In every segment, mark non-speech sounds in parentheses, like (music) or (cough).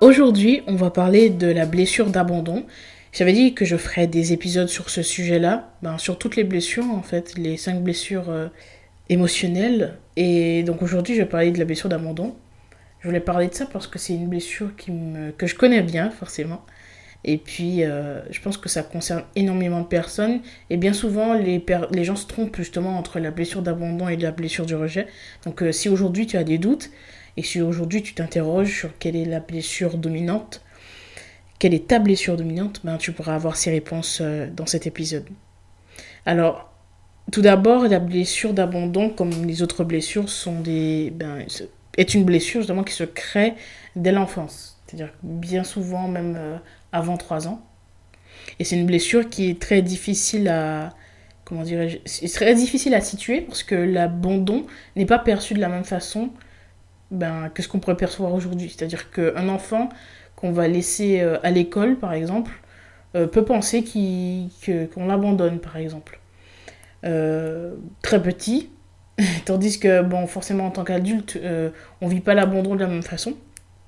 Aujourd'hui, on va parler de la blessure d'abandon. J'avais dit que je ferais des épisodes sur ce sujet-là, ben, sur toutes les blessures en fait, les cinq blessures euh, émotionnelles. Et donc aujourd'hui, je vais parler de la blessure d'abandon. Je voulais parler de ça parce que c'est une blessure que je connais bien forcément. Et puis, euh, je pense que ça concerne énormément de personnes. Et bien souvent, les, les gens se trompent justement entre la blessure d'abandon et la blessure du rejet. Donc, euh, si aujourd'hui tu as des doutes, et si aujourd'hui tu t'interroges sur quelle est la blessure dominante, quelle est ta blessure dominante, ben, tu pourras avoir ces réponses euh, dans cet épisode. Alors, tout d'abord, la blessure d'abandon, comme les autres blessures, sont des, ben, est une blessure justement qui se crée dès l'enfance. C'est-à-dire bien souvent, même euh, avant 3 ans. Et c'est une blessure qui est très difficile à, comment dirais-je, c'est très difficile à situer parce que l'abandon n'est pas perçu de la même façon ben, que ce qu'on pourrait percevoir aujourd'hui? C'est-à-dire qu'un enfant qu'on va laisser euh, à l'école, par exemple, euh, peut penser qu'on l'abandonne, par exemple. Euh, très petit, (laughs) tandis que, forcément, en tant qu'adulte, on ne vit pas l'abandon de la même façon.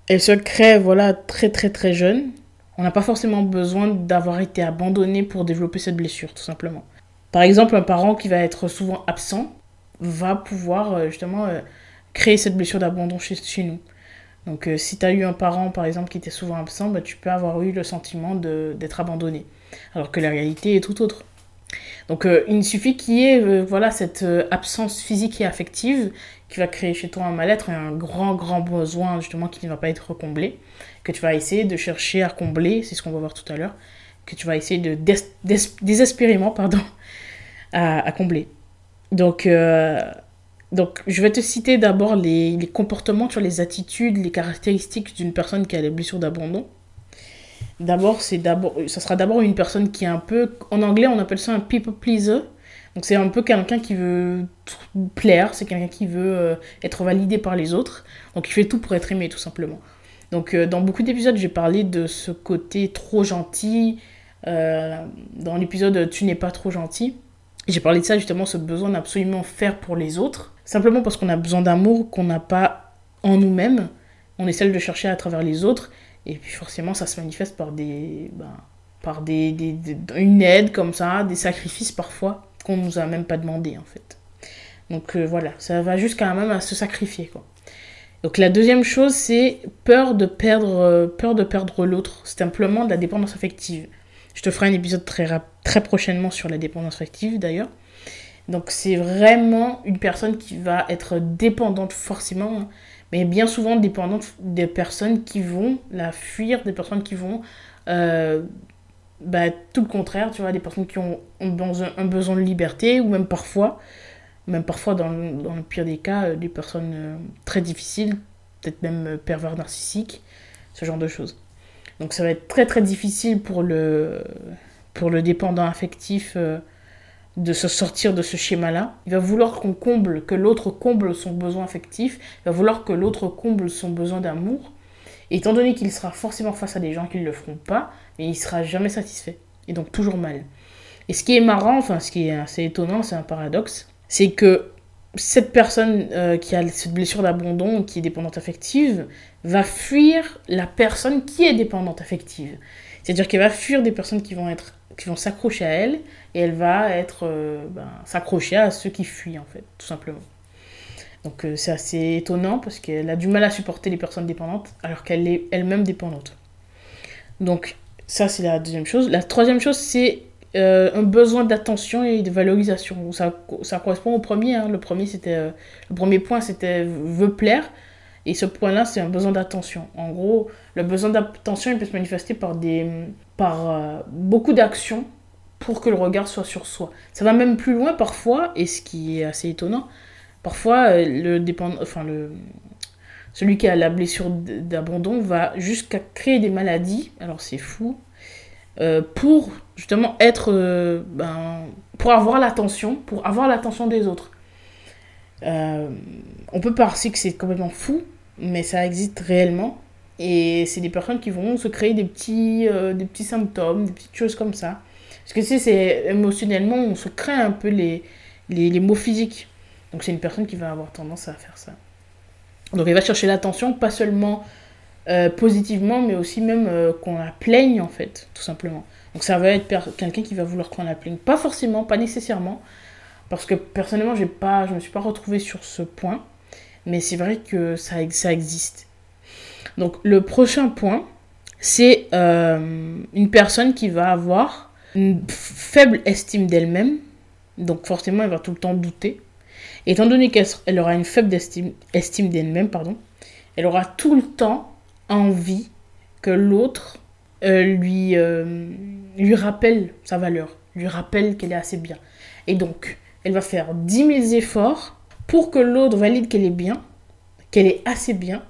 Elle se crée, voilà, très très très jeune. On n'a pas forcément besoin d'avoir été abandonné pour développer cette blessure, tout simplement. Par exemple, un parent qui va être souvent absent va pouvoir justement créer cette blessure d'abandon chez, chez, nous. Donc euh, si tu as eu un parent par exemple qui était souvent absent, bah, tu peux avoir eu le sentiment d'être abandonné. Alors que la réalité est tout autre. Donc euh, il suffit qu'il y ait euh, voilà, cette absence physique et affective qui va créer chez toi un mal-être et un grand grand besoin justement qui ne va pas être comblé, que tu vas essayer de chercher à combler, c'est ce qu'on va voir tout à l'heure, que tu vas essayer de désespérément pardon, (laughs) à, à combler. Donc donc, je vais te citer d'abord les, les, comportements, sur les attitudes, les caractéristiques d'une personne qui a des blessures d'abandon. D'abord, c'est d'abord, ça sera d'abord une personne qui est un peu, en anglais, on appelle ça un people pleaser. Donc, c'est un peu quelqu'un qui veut plaire, c'est quelqu'un qui veut euh, être validé par les autres. Donc, il fait tout pour être aimé, tout simplement. Donc, euh, dans beaucoup d'épisodes, j'ai parlé de ce côté trop gentil. Euh, dans l'épisode Tu n'es pas trop gentil. J'ai parlé de ça justement, ce besoin d'absolument faire pour les autres, simplement parce qu'on a besoin d'amour qu'on n'a pas en nous-mêmes. On essaie de chercher à travers les autres, et puis forcément ça se manifeste par des, ben, par des, des, une aide comme ça, des sacrifices parfois qu'on nous a même pas demandé en fait. Donc euh, voilà, ça va jusqu'à même à se sacrifier quoi. Donc la deuxième chose c'est peur de perdre, euh, peur de perdre l'autre, c'est simplement de la dépendance affective. Je te ferai un épisode très, prochainement sur la dépendance affective d'ailleurs. Donc c'est vraiment une personne qui va être dépendante forcément, hein. mais bien souvent dépendante des personnes qui vont la fuir, des personnes qui vont... Euh, bah, tout le contraire, tu vois, des personnes qui ont, un, besoin de liberté, ou même parfois, même parfois dans, dans le pire des cas, euh, des personnes euh, très difficiles, peut-être même pervers narcissiques, ce genre de choses. Donc ça va être très très difficile pour le, pour le dépendant affectif euh, de se sortir de ce schéma-là. Il va vouloir qu'on comble, que l'autre comble son besoin affectif, il va vouloir que l'autre comble son besoin d'amour. étant donné qu'il sera forcément face à des gens qui ne le feront pas, mais il sera jamais satisfait. Et donc toujours mal. Et ce qui est marrant, enfin ce qui est assez étonnant, c'est un paradoxe, c'est que cette personne euh, qui a cette blessure d'abandon, qui est dépendante affective, va fuir la personne qui est dépendante affective. C'est-à-dire qu'elle va fuir des personnes qui vont être qui vont s'accrocher à elle et elle va être euh, ben, s'accrocher à ceux qui fuient en fait, tout simplement. Donc euh, c'est assez étonnant parce qu'elle a du mal à supporter les personnes dépendantes alors qu'elle est elle-même dépendante. Donc ça c'est la deuxième chose. La troisième chose c'est euh, un besoin d'attention et de valorisation. Ça, ça correspond au premier. Hein. Le premier c'était euh, le premier point c'était veut plaire et ce point-là c'est un besoin d'attention. En gros, le besoin d'attention il peut se manifester par des par euh, beaucoup d'actions pour que le regard soit sur soi. Ça va même plus loin parfois et ce qui est assez étonnant. Parfois le dépend enfin le celui qui a la blessure d'abandon va jusqu'à créer des maladies, alors c'est fou, euh, pour justement être, euh, ben, pour avoir l'attention, pour avoir l'attention des autres. Euh, on peut penser que c'est complètement fou, mais ça existe réellement. Et c'est des personnes qui vont se créer des petits, des petits symptômes, des petites choses comme ça. Parce que tu sais, c'est émotionnellement, on se crée un peu les, les, mots physiques. Donc c'est une personne qui va avoir tendance à faire ça. Donc il va chercher l'attention, pas seulement euh, positivement, mais aussi même euh, qu'on la plaigne en fait, tout simplement. Donc ça va être quelqu'un qui va vouloir qu'on la. Pas forcément, pas nécessairement, parce que personnellement, j'ai pas, je me suis pas retrouvée sur ce point, mais c'est vrai que ça, ça existe. Donc le prochain point, c'est euh, une personne qui va avoir une faible estime d'elle-même, donc forcément elle va tout le temps douter Étant donné qu'elle aura une faible estime, estime d'elle-même, pardon, elle aura tout le temps envie que l'autre euh, lui, euh, lui rappelle sa valeur, lui rappelle qu'elle est assez bien. Et donc, elle va faire 10 000 efforts pour que l'autre valide qu'elle est bien, qu'elle est assez bien.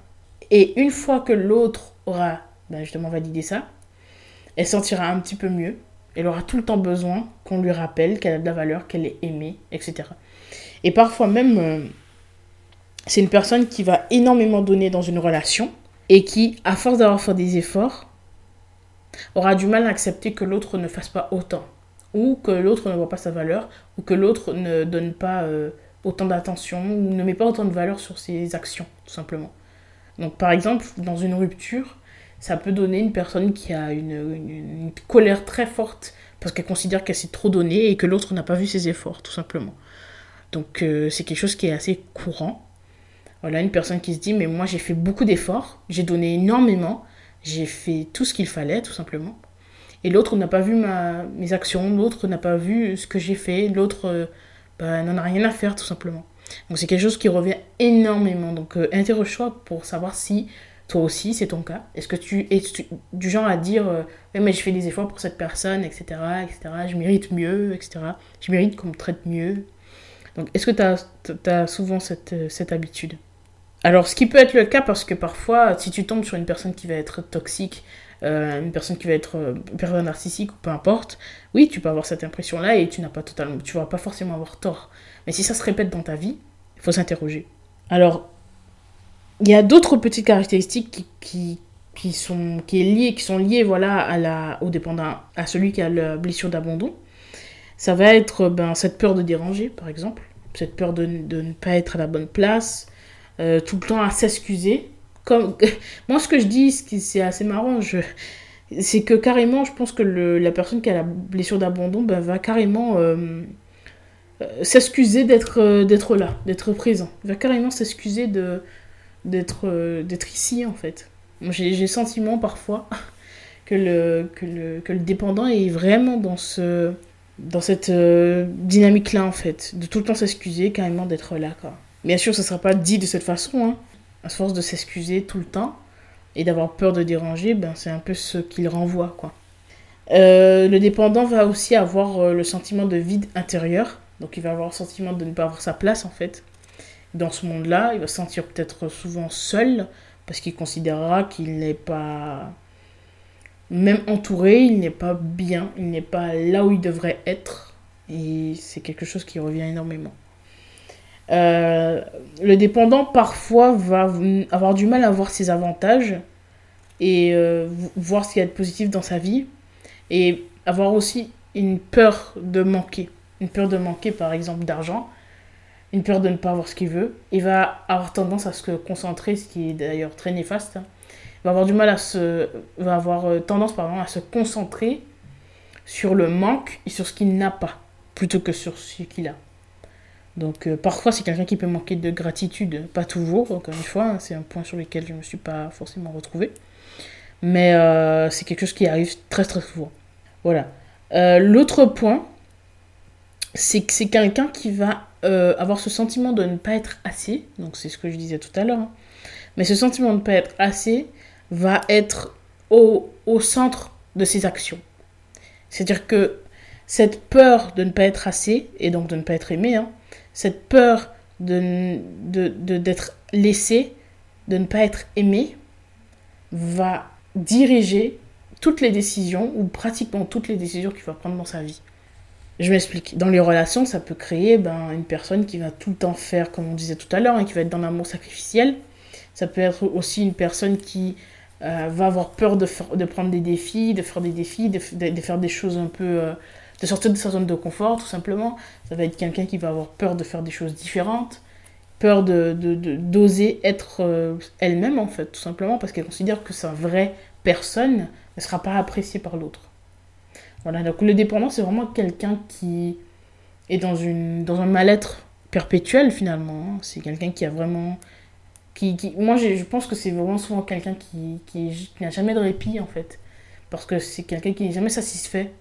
Et une fois que l'autre aura ben, justement validé ça, elle sentira un petit peu mieux. Elle aura tout le temps besoin qu'on lui rappelle qu'elle a de la valeur, qu'elle est aimée, etc. Et parfois même, euh, c'est une personne qui va énormément donner dans une relation et qui, à force d'avoir fait des efforts, aura du mal à accepter que l'autre ne fasse pas autant, ou que l'autre ne voit pas sa valeur, ou que l'autre ne donne pas euh, autant d'attention, ou ne met pas autant de valeur sur ses actions, tout simplement. Donc par exemple, dans une rupture, ça peut donner une personne qui a une, colère très forte parce qu'elle considère qu'elle s'est trop donnée et que l'autre n'a pas vu ses efforts, tout simplement. Donc euh, c'est quelque chose qui est assez courant. Voilà, une personne qui se dit, mais moi j'ai fait beaucoup d'efforts, j'ai donné énormément, j'ai fait tout ce qu'il fallait, tout simplement. Et l'autre n'a pas vu ma, mes actions, l'autre n'a pas vu ce que j'ai fait, l'autre euh, bah, n'en a rien à faire, tout simplement. Donc c'est quelque chose qui revient énormément. Donc euh, interroge-toi pour savoir si toi aussi c'est ton cas. Est-ce que tu es du genre à dire, mais je fais des efforts pour cette personne, etc., etc., je mérite mieux, etc., je mérite qu'on me traite mieux. Donc, est-ce que tu as, souvent cette, euh, cette habitude? Alors, ce qui peut être le cas, parce que parfois, si tu tombes sur une personne qui va être toxique, euh, une personne qui va être euh, narcissique ou peu importe, oui, tu peux avoir cette impression-là et tu n'as pas totalement, tu vas pas forcément avoir tort. Mais si ça se répète dans ta vie, il faut s'interroger. Alors, il y a d'autres petites caractéristiques qui, sont, qui, est liées, qui sont liées voilà, à la, au dépendant, à celui qui a la blessure d'abandon. Ça va être ben, cette peur de déranger, par exemple, cette peur de, de ne pas être à la bonne place, euh, tout le temps à s'excuser. Comme... (laughs) Moi, ce que je dis, c'est assez marrant, c'est que carrément, je pense que le, la personne qui a la blessure d'abandon ben, va carrément euh, euh, s'excuser d'être là, d'être présent. va carrément s'excuser d'être d'être ici, en fait. J'ai le sentiment parfois (laughs) que le, que, le, que le dépendant est vraiment dans ce dans cette euh, dynamique-là, en fait, de tout le temps s'excuser, carrément d'être là, quoi. Bien sûr, ça ne sera pas dit de cette façon, hein. À force de s'excuser tout le temps et d'avoir peur de déranger, ben, c'est un peu ce qu'il renvoie, quoi. Euh, le dépendant va aussi avoir euh, le sentiment de vide intérieur, donc il va avoir le sentiment de ne pas avoir sa place, en fait, dans ce monde-là. Il va se sentir peut-être souvent seul, parce qu'il considérera qu'il n'est pas même entouré, il n'est pas bien, il n'est pas là où il devrait être. Et c'est quelque chose qui revient énormément. Euh, le dépendant parfois va avoir du mal à voir ses avantages et euh, voir ce qu'il y a de positif dans sa vie et avoir aussi une peur de manquer. Une peur de manquer par exemple d'argent, une peur de ne pas avoir ce qu'il veut. Il va avoir tendance à se concentrer, ce qui est d'ailleurs très néfaste, hein, va avoir du mal à se va avoir euh, tendance pardon, à se concentrer sur le manque et sur ce qu'il n'a pas plutôt que sur ce qu'il a. Donc euh, parfois c'est quelqu'un qui peut manquer de gratitude, pas toujours, encore une fois, hein, c'est un point sur lequel je ne me suis pas forcément retrouvée. Mais euh, c'est quelque chose qui arrive très très souvent. Voilà. L'autre point, c'est que c'est quelqu'un qui va avoir ce sentiment de ne pas être assez, donc c'est ce que je disais tout à l'heure, hein. mais ce sentiment de ne pas être assez, va être au, au centre de ses actions. C'est-à-dire que cette peur de ne pas être assez, et donc de ne pas être aimé, hein, cette peur de, d'être de, laissé, de ne pas être aimé va diriger toutes les décisions, ou pratiquement toutes les décisions qu'il va prendre dans sa vie. Je m'explique. Dans les relations, ça peut créer ben, une personne qui va tout le temps faire, comme on disait tout à l'heure, et hein, qui va être dans l'amour sacrificiel. Ça peut être aussi une personne qui euh, va avoir peur de, de, prendre des défis, de faire des défis, de, de, faire des choses un peu... Euh, de sortir de sa zone de confort, tout simplement. Ça va être quelqu'un qui va avoir peur de faire des choses différentes, peur de d'oser être euh, elle-même, en fait, tout simplement, parce qu'elle considère que sa vraie personne ne sera pas appréciée par l'autre. Voilà, donc le dépendant, c'est vraiment quelqu'un qui est dans, une, dans un mal-être perpétuel, finalement. Hein. C'est quelqu'un qui a vraiment... Qui, qui... Moi, je pense que c'est vraiment souvent quelqu'un qui, qui, n'a jamais de répit, en fait. Parce que c'est quelqu'un qui n'est jamais satisfait.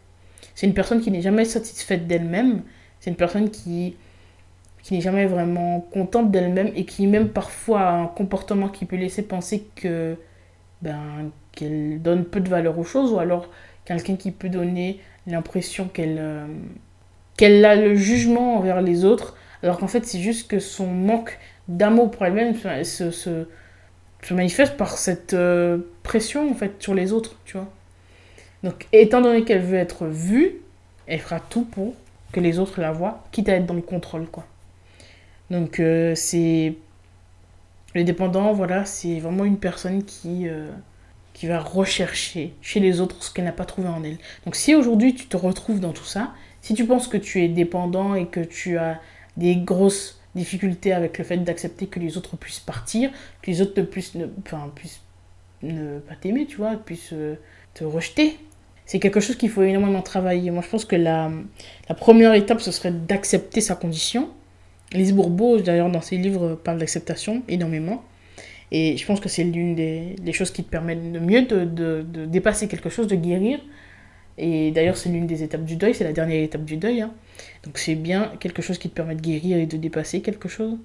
C'est une personne qui n'est jamais satisfaite d'elle-même. C'est une personne qui, qui n'est jamais vraiment contente d'elle-même et qui même parfois a un comportement qui peut laisser penser que ben, qu'elle donne peu de valeur aux choses ou alors quelqu'un qui peut donner l'impression qu'elle euh, qu'elle a le jugement envers les autres, alors qu'en fait c'est juste que son manque d'amour pour elle-même se, se, se, manifeste par cette euh, pression en fait sur les autres, tu vois. Donc étant donné qu'elle veut être vue, elle fera tout pour que les autres la voient, quitte à être dans le contrôle, quoi. Donc euh, c'est... Le dépendant, voilà, c'est vraiment une personne qui qui va rechercher chez les autres ce qu'elle n'a pas trouvé en elle. Donc si aujourd'hui tu te retrouves dans tout ça, si tu penses que tu es dépendant et que tu as des grosses difficultés avec le fait d'accepter que les autres puissent partir, que les autres puissent ne, enfin, puissent ne pas t'aimer, tu vois, puissent euh, te rejeter, c'est quelque chose qu'il faut énormément travailler. Moi, je pense que la, première étape, ce serait d'accepter sa condition. Lise Bourbeau, d'ailleurs, dans ses livres, parle d'acceptation énormément. Et je pense que c'est l'une des, choses qui te permettent de mieux de, de, dépasser quelque chose, de guérir. Et d'ailleurs, c'est l'une des étapes du deuil, c'est la dernière étape du deuil. Hein. Donc c'est bien quelque chose qui te permet de guérir et de dépasser quelque chose.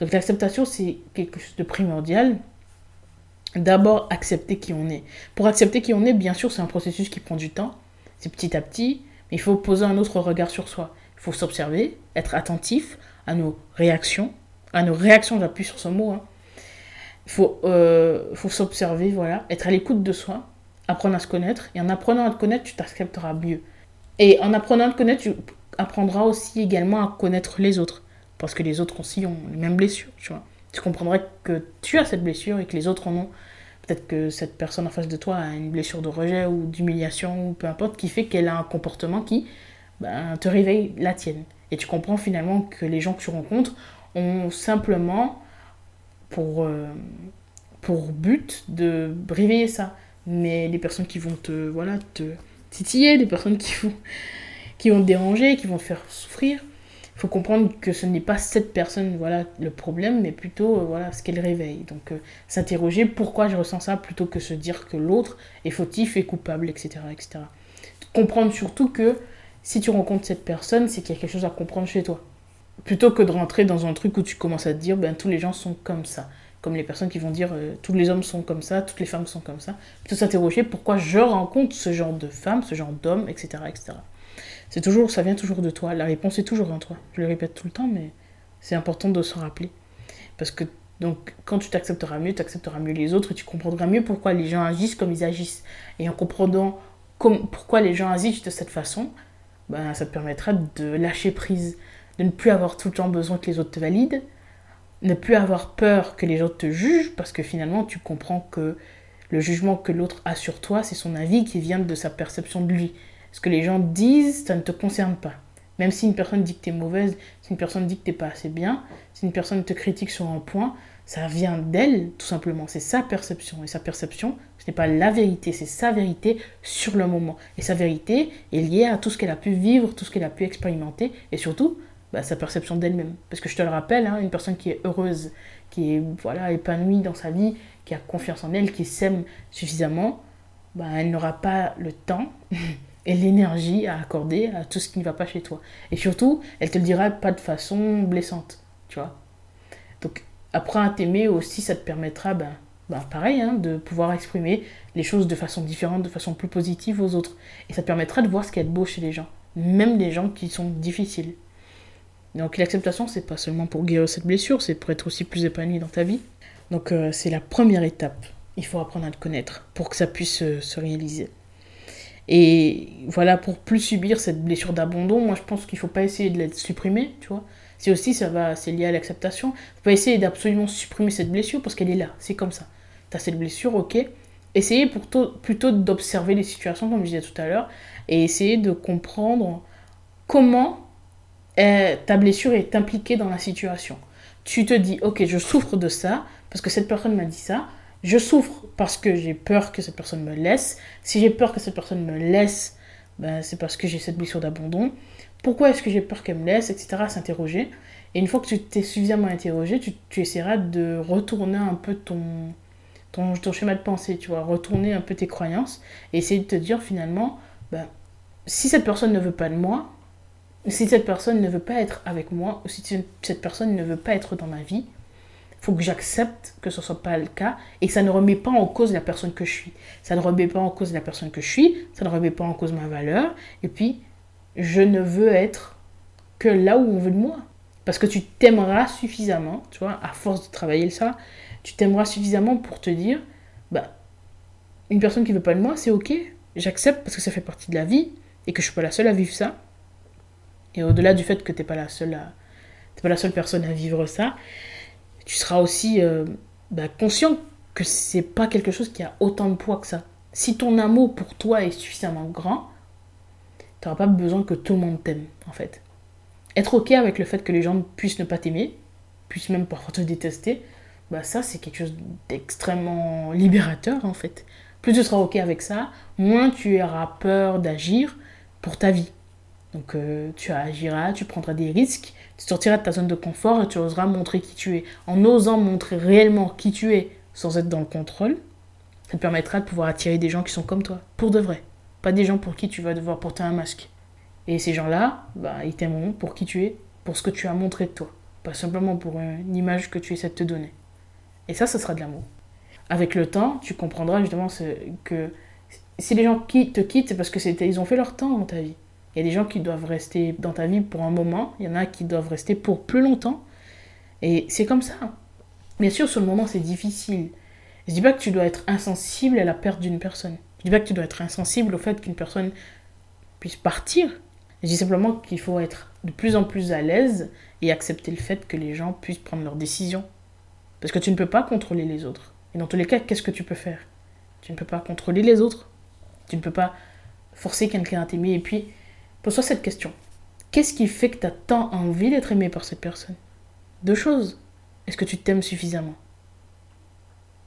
Donc l'acceptation, c'est quelque chose de primordial. D'abord, accepter qui on est. Pour accepter qui on est, bien sûr, c'est un processus qui prend du temps. C'est petit à petit, mais il faut poser un autre regard sur soi. Il faut s'observer, être attentif à nos réactions. À nos réactions, j'appuie sur ce mot. Hein il faut, euh, faut s'observer, voilà, être à l'écoute de soi, apprendre à se connaître. Et en apprenant à te connaître, tu t'accepteras mieux. Et en apprenant à te connaître, tu apprendras aussi également à connaître les autres. Parce que les autres aussi ont les mêmes blessures, tu vois. Tu comprendras que tu as cette blessure et que les autres en ont. Peut-être que cette personne en face de toi a une blessure de rejet ou d'humiliation ou peu importe, qui fait qu'elle a un comportement qui ben, te réveille la tienne. Et tu comprends finalement que les gens que tu rencontres ont simplement pour, euh, but de réveiller ça. Mais les personnes qui vont te, voilà, te titiller, les personnes qui vont, qui vont te déranger, qui vont te faire souffrir, faut comprendre que ce n'est pas cette personne voilà, le problème, mais plutôt euh, voilà, ce qu'elle réveille. Donc euh, s'interroger pourquoi je ressens ça plutôt que se dire que l'autre est fautif et coupable, etc., etc. Comprendre surtout que si tu rencontres cette personne, c'est qu'il y a quelque chose à comprendre chez toi plutôt que de rentrer dans un truc où tu commences à te dire ben tous les gens sont comme ça comme les personnes qui vont dire euh, tous les hommes sont comme ça toutes les femmes sont comme ça plutôt s'interroger pourquoi je rencontre ce genre de femmes ce genre d'hommes etc etc c'est toujours ça vient toujours de toi. La réponse est toujours en toi. Je le répète tout le temps mais c'est important de se rappeler. Parce que donc quand tu t'accepteras mieux tu accepteras mieux les autres et tu comprendras mieux pourquoi les gens agissent comme ils agissent. Et en comprenant pourquoi les gens agissent de cette façon ben, ça te permettra de lâcher prise de ne plus avoir tout le temps besoin que les autres te valident, ne plus avoir peur que les autres te jugent, parce que finalement tu comprends que le jugement que l'autre a sur toi, c'est son avis qui vient de sa perception de lui. Ce que les gens disent, ça ne te concerne pas. Même si une personne dit que tu es mauvaise, si une personne dit que tu pas assez bien, si une personne te critique sur un point, ça vient d'elle, tout simplement. C'est sa perception. Et sa perception, ce n'est pas la vérité, c'est sa vérité sur le moment. Et sa vérité est liée à tout ce qu'elle a pu vivre, tout ce qu'elle a pu expérimenter, et surtout bah, sa perception d'elle-même. Parce que je te le rappelle, hein, une personne qui est heureuse, qui est voilà, épanouie dans sa vie, qui a confiance en elle, qui s'aime suffisamment, bah, elle n'aura pas le temps (laughs) et l'énergie à accorder à tout ce qui ne va pas chez toi. Et surtout, elle te le dira pas de façon blessante, tu vois. Donc, apprends à t'aimer aussi, ça te permettra, ben, ben pareil, hein, de pouvoir exprimer les choses de façon différente, de façon plus positive aux autres. Et ça te permettra de voir ce qui est beau chez les gens, même les gens qui sont difficiles. Donc l'acceptation, c'est pas seulement pour guérir cette blessure, c'est pour être aussi plus épanoui dans ta vie. Donc euh, c'est la première étape. Il faut apprendre à te connaître pour que ça puisse euh, se réaliser. Et voilà, pour plus subir cette blessure d'abandon, moi je pense qu'il faut pas essayer de la supprimer, tu vois. C'est aussi, ça va, c'est lié à l'acceptation. Faut pas essayer d'absolument supprimer cette blessure parce qu'elle est là, c'est comme ça. Tu as cette blessure, ok. Essayez plutôt, plutôt d'observer les situations, comme je disais tout à l'heure, et essayer de comprendre comment euh, ta blessure est impliquée dans la situation. Tu te dis, ok, je souffre de ça parce que cette personne m'a dit ça. Je souffre parce que j'ai peur que cette personne me laisse. Si j'ai peur que cette personne me laisse, ben, c'est parce que j'ai cette blessure d'abandon. Pourquoi est-ce que j'ai peur qu'elle me laisse, etc. S'interroger. Et une fois que tu t'es suffisamment interrogé, tu, essaieras de retourner un peu ton, ton, ton, schéma de pensée, tu vois, retourner un peu tes croyances et essayer de te dire finalement, ben, si cette personne ne veut pas de moi, si cette personne ne veut pas être avec moi, ou si cette personne ne veut pas être dans ma vie, faut que j'accepte que ce ne soit pas le cas et ça ne remet pas en cause la personne que je suis. Ça ne remet pas en cause la personne que je suis, ça ne remet pas en cause ma valeur. Et puis, je ne veux être que là où on veut de moi. Parce que tu t'aimeras suffisamment, tu vois, à force de travailler ça, tu t'aimeras suffisamment pour te dire, bah, une personne qui ne veut pas de moi, c'est ok, j'accepte parce que ça fait partie de la vie et que je suis pas la seule à vivre ça. Et au-delà du fait que tu n'es pas, seule pas la seule personne à vivre ça, tu seras aussi euh, bah, conscient que c'est pas quelque chose qui a autant de poids que ça. Si ton amour pour toi est suffisamment grand, tu n'auras pas besoin que tout le monde t'aime, en fait. Être ok avec le fait que les gens puissent ne pas t'aimer, puissent même parfois te détester, bah ça c'est quelque chose d'extrêmement libérateur en fait. Plus tu seras ok avec ça, moins tu auras peur d'agir pour ta vie. Donc euh, tu agiras, tu prendras des risques, tu sortiras de ta zone de confort et tu oseras montrer qui tu es. En osant montrer réellement qui tu es sans être dans le contrôle, ça te permettra de pouvoir attirer des gens qui sont comme toi, pour de vrai. Pas des gens pour qui tu vas devoir porter un masque. Et ces gens-là, bah, ils t'aimeront pour qui tu es, pour ce que tu as montré de toi. Pas simplement pour une image que tu essaies de te donner. Et ça, ce sera de l'amour. Avec le temps, tu comprendras justement que si les gens te quittent, c'est parce que ils ont fait leur temps dans ta vie. Il y a des gens qui doivent rester dans ta vie pour un moment, il y en a qui doivent rester pour plus longtemps. Et c'est comme ça. Bien sûr, sur le moment, c'est difficile. Je dis pas que tu dois être insensible à la perte d'une personne. Je dis pas que tu dois être insensible au fait qu'une personne puisse partir. Je dis simplement qu'il faut être de plus en plus à l'aise et accepter le fait que les gens puissent prendre leurs décisions. Parce que tu ne peux pas contrôler les autres. Et dans tous les cas, qu'est-ce que tu peux faire? Tu ne peux pas contrôler les autres. Tu ne peux pas forcer quelqu'un à t'aimer. Et puis, Pose-toi cette question. Qu'est-ce qui fait que tu as tant envie d'être aimé par cette personne? Deux choses. Est-ce que tu t'aimes suffisamment?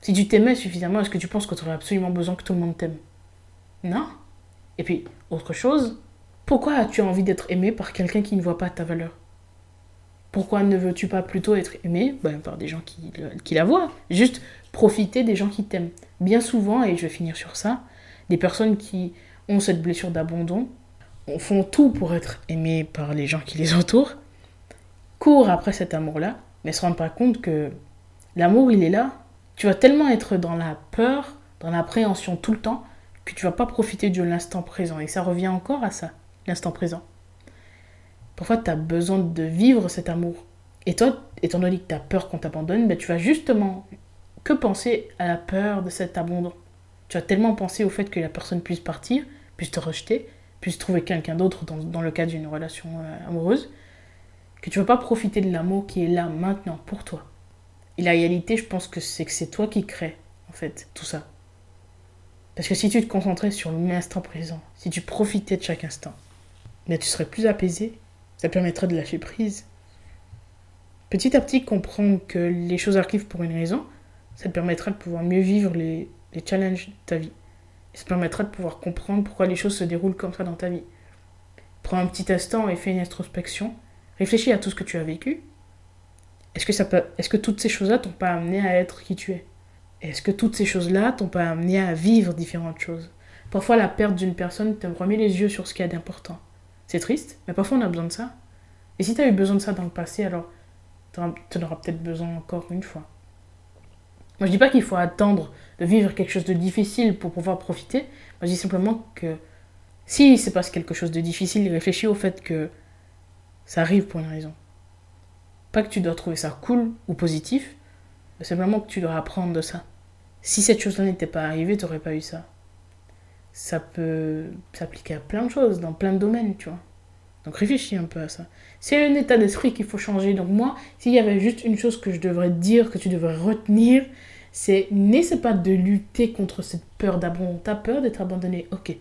Si tu t'aimais suffisamment, est-ce que tu penses que tu aurais absolument besoin que tout le monde t'aime? Non. Et puis, autre chose, pourquoi as-tu envie d'être aimé par quelqu'un qui ne voit pas ta valeur? Pourquoi ne veux-tu pas plutôt être aimé ben, par des gens qui, qui la voient? Juste profiter des gens qui t'aiment. Bien souvent, et je vais finir sur ça, des personnes qui ont cette blessure d'abandon font tout pour être aimés par les gens qui les entourent, courent après cet amour-là, mais se rendent pas compte que l'amour, il est là. Tu vas tellement être dans la peur, dans l'appréhension tout le temps, que tu vas pas profiter de l'instant présent. Et ça revient encore à ça, l'instant présent. Parfois, tu as besoin de vivre cet amour. Et toi, étant donné que tu as peur qu'on t'abandonne, ben, tu vas justement que penser à la peur de cet abandon. Tu vas tellement penser au fait que la personne puisse partir, puisse te rejeter, puisse trouver quelqu'un d'autre dans, dans, le cadre d'une relation euh, amoureuse, que tu ne vas pas profiter de l'amour qui est là maintenant pour toi. Et la réalité, je pense que c'est que c'est toi qui crée, en fait, tout ça. Parce que si tu te concentrais sur l'instant présent, si tu profitais de chaque instant, mais tu serais plus apaisé, ça permettrait de lâcher prise. Petit à petit, comprendre que les choses arrivent pour une raison, ça te permettra de pouvoir mieux vivre les, les challenges de ta vie. Ça permettra de pouvoir comprendre pourquoi les choses se déroulent comme ça dans ta vie. Prends un petit instant et fais une introspection. Réfléchis à tout ce que tu as vécu. Est-ce que, ça peut... Est-ce que toutes ces choses-là t'ont pas amené à être qui tu es? Est-ce que toutes ces choses-là t'ont pas amené à vivre différentes choses? Parfois, la perte d'une personne te remet les yeux sur ce qu'il y a d'important. C'est triste, mais parfois on a besoin de ça. Et si tu as eu besoin de ça dans le passé, alors tu en auras peut-être besoin encore une fois. Moi, je dis pas qu'il faut attendre de vivre quelque chose de difficile pour pouvoir profiter. Moi, je dis simplement que si se passe quelque chose de difficile, réfléchis au fait que ça arrive pour une raison. Pas que tu dois trouver ça cool ou positif, C'est vraiment que tu dois apprendre de ça. Si cette chose-là n'était pas arrivée, tu n'aurais pas eu ça. Ça peut s'appliquer à plein de choses, dans plein de domaines, tu vois. Donc réfléchis un peu à ça. C'est un état d'esprit qu'il faut changer. Donc moi, s'il y avait juste une chose que je devrais dire, que tu devrais retenir, c'est n'essaie pas de lutter contre cette peur d'abandon. T'as peur d'être abandonné, ok.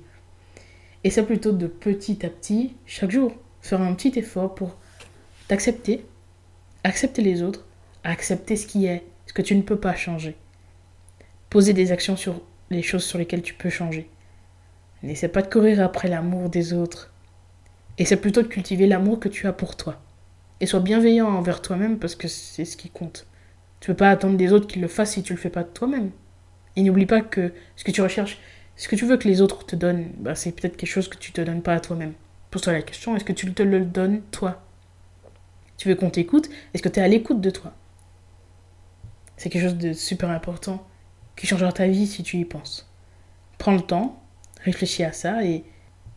Et c'est plutôt de petit à petit, chaque jour, faire un petit effort pour t'accepter, accepter les autres, accepter ce qui est, ce que tu ne peux pas changer. Poser des actions sur les choses sur lesquelles tu peux changer. N'essaie pas de courir après l'amour des autres. C'est plutôt de cultiver l'amour que tu as pour toi. Et sois bienveillant envers toi-même parce que c'est ce qui compte. Tu peux pas attendre des autres qu'ils le fassent si tu le fais pas toi-même. Et n'oublie pas que ce que tu recherches, ce que tu veux que les autres te donnent, bah, c'est peut-être quelque chose que tu te donnes pas à toi-même. Pose-toi la question, est-ce que tu te le donnes toi? Tu veux qu'on t'écoute? Est-ce que tu es à l'écoute de toi? C'est quelque chose de super important qui changera ta vie si tu y penses. Prends le temps, réfléchis à ça et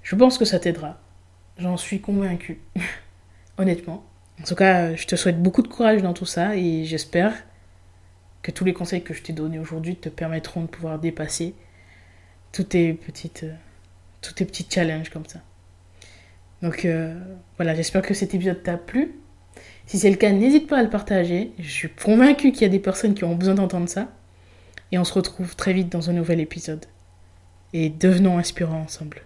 je pense que ça t'aidera. J'en suis convaincue. (laughs) Honnêtement. En tout cas, je te souhaite beaucoup de courage dans tout ça et j'espère que tous les conseils que je t'ai donnés aujourd'hui te permettront de pouvoir dépasser tous tes petites, euh, tous tes petits challenges comme ça. Donc euh, voilà, j'espère que cet épisode t'a plu. Si c'est le cas, n'hésite pas à le partager. Je suis convaincue qu'il y a des personnes qui ont besoin d'entendre ça. Et on se retrouve très vite dans un nouvel épisode. Et devenons inspirants ensemble.